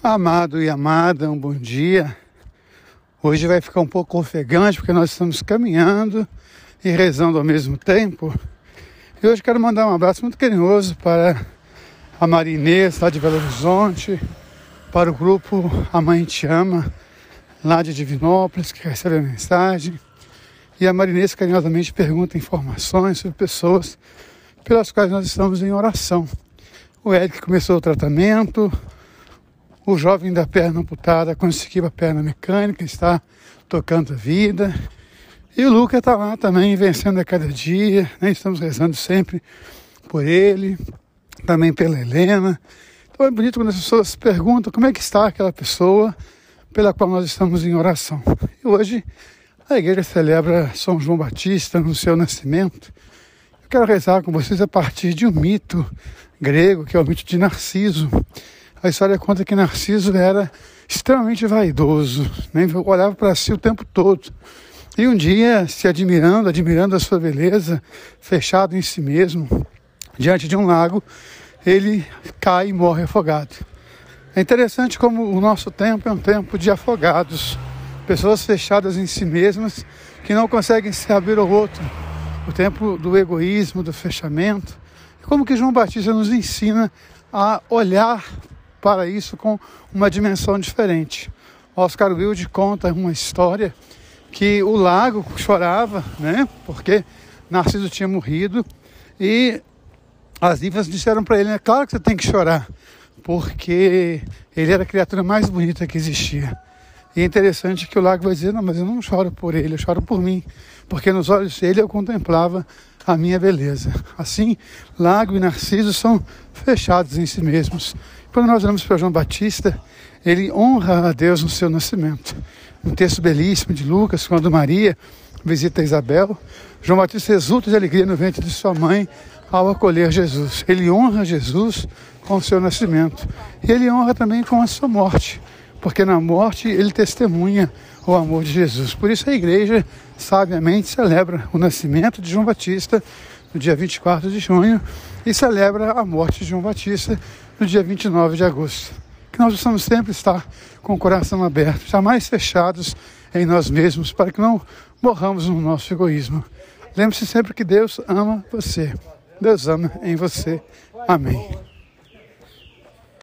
Amado e amada, um bom dia. Hoje vai ficar um pouco ofegante porque nós estamos caminhando e rezando ao mesmo tempo. E hoje quero mandar um abraço muito carinhoso para a Marinês, lá de Belo Horizonte, para o grupo A Mãe Te Ama, lá de Divinópolis, que recebe a mensagem. E a Marinês carinhosamente pergunta informações sobre pessoas pelas quais nós estamos em oração. O Eric começou o tratamento, o jovem da perna amputada conseguiu a perna mecânica, está tocando a vida. E o Luca está lá também, vencendo a cada dia. Né? Estamos rezando sempre por ele, também pela Helena. Então é bonito quando as pessoas perguntam como é que está aquela pessoa pela qual nós estamos em oração. E hoje a igreja celebra São João Batista no seu nascimento. Eu quero rezar com vocês a partir de um mito grego, que é o mito de Narciso. A história conta que Narciso era extremamente vaidoso, né? olhava para si o tempo todo. E um dia, se admirando, admirando a sua beleza, fechado em si mesmo, diante de um lago, ele cai e morre afogado. É interessante como o nosso tempo é um tempo de afogados, pessoas fechadas em si mesmas que não conseguem se abrir ao outro. O tempo do egoísmo, do fechamento. Como que João Batista nos ensina a olhar para isso com uma dimensão diferente. Oscar Wilde conta uma história que o lago chorava, né? Porque Narciso tinha morrido e as ninfas disseram para ele: é claro que você tem que chorar, porque ele era a criatura mais bonita que existia. E é interessante que o lago vai dizer: não, mas eu não choro por ele, eu choro por mim, porque nos olhos dele eu contemplava a minha beleza. Assim, lago e narciso são fechados em si mesmos. Quando nós olhamos para João Batista, ele honra a Deus no seu nascimento. Um texto belíssimo de Lucas, quando Maria visita Isabel, João Batista exulta de alegria no ventre de sua mãe ao acolher Jesus. Ele honra Jesus com o seu nascimento. E ele honra também com a sua morte, porque na morte ele testemunha o amor de Jesus. Por isso a igreja sabiamente celebra o nascimento de João Batista no dia 24 de junho e celebra a morte de João Batista no dia 29 de agosto. Que nós possamos sempre estar com o coração aberto, jamais fechados em nós mesmos, para que não morramos no nosso egoísmo. Lembre-se sempre que Deus ama você. Deus ama em você. Amém.